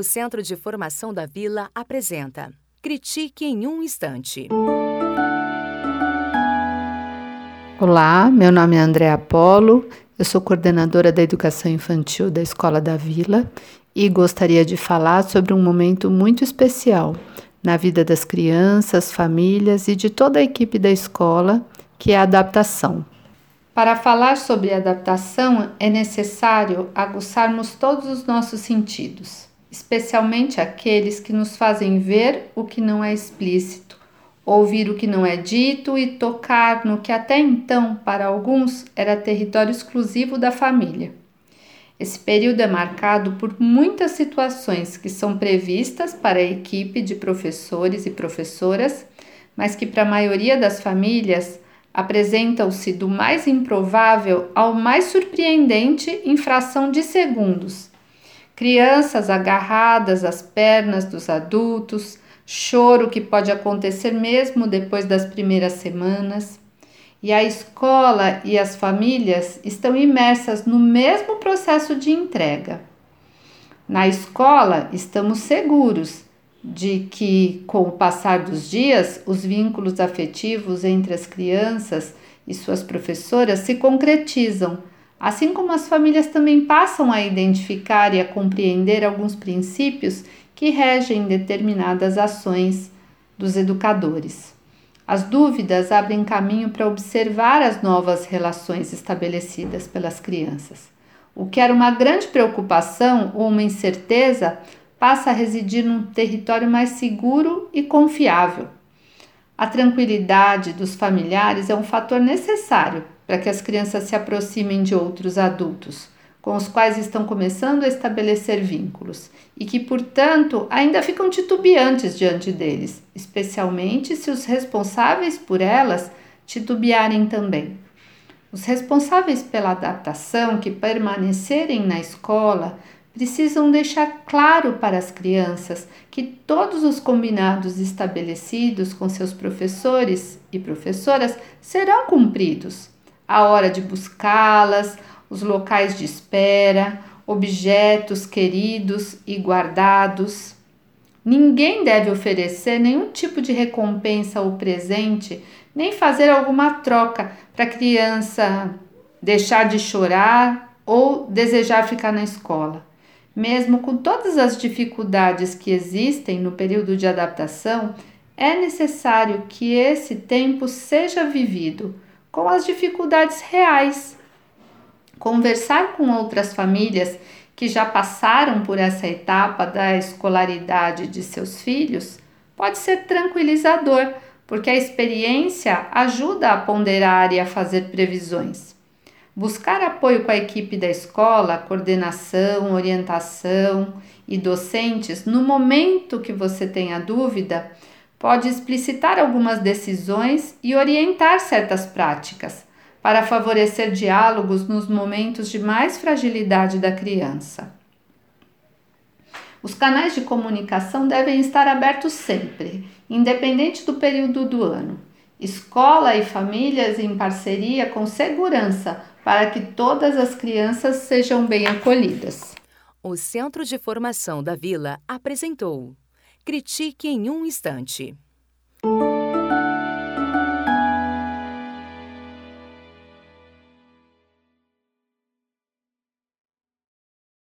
O Centro de Formação da Vila apresenta Critique em um Instante. Olá, meu nome é André Apolo, eu sou coordenadora da Educação Infantil da Escola da Vila e gostaria de falar sobre um momento muito especial na vida das crianças, famílias e de toda a equipe da escola, que é a adaptação. Para falar sobre adaptação, é necessário aguçarmos todos os nossos sentidos especialmente aqueles que nos fazem ver o que não é explícito, ouvir o que não é dito e tocar no que até então, para alguns, era território exclusivo da família. Esse período é marcado por muitas situações que são previstas para a equipe de professores e professoras, mas que para a maioria das famílias apresentam-se do mais improvável ao mais surpreendente em fração de segundos crianças agarradas às pernas dos adultos, choro que pode acontecer mesmo depois das primeiras semanas. E a escola e as famílias estão imersas no mesmo processo de entrega. Na escola, estamos seguros de que, com o passar dos dias, os vínculos afetivos entre as crianças e suas professoras se concretizam Assim como as famílias também passam a identificar e a compreender alguns princípios que regem determinadas ações dos educadores. As dúvidas abrem caminho para observar as novas relações estabelecidas pelas crianças. O que era uma grande preocupação ou uma incerteza passa a residir num território mais seguro e confiável. A tranquilidade dos familiares é um fator necessário para que as crianças se aproximem de outros adultos, com os quais estão começando a estabelecer vínculos e que, portanto, ainda ficam titubeantes diante deles, especialmente se os responsáveis por elas titubearem também. Os responsáveis pela adaptação que permanecerem na escola precisam deixar claro para as crianças que todos os combinados estabelecidos com seus professores e professoras serão cumpridos a hora de buscá-las, os locais de espera, objetos queridos e guardados. Ninguém deve oferecer nenhum tipo de recompensa ou presente, nem fazer alguma troca para a criança deixar de chorar ou desejar ficar na escola. Mesmo com todas as dificuldades que existem no período de adaptação, é necessário que esse tempo seja vivido com as dificuldades reais. Conversar com outras famílias que já passaram por essa etapa da escolaridade de seus filhos pode ser tranquilizador, porque a experiência ajuda a ponderar e a fazer previsões. Buscar apoio com a equipe da escola, coordenação, orientação e docentes no momento que você tenha dúvida pode explicitar algumas decisões e orientar certas práticas para favorecer diálogos nos momentos de mais fragilidade da criança. Os canais de comunicação devem estar abertos sempre, independente do período do ano. Escola e famílias em parceria com segurança para que todas as crianças sejam bem acolhidas. O Centro de Formação da Vila apresentou Critique em um instante.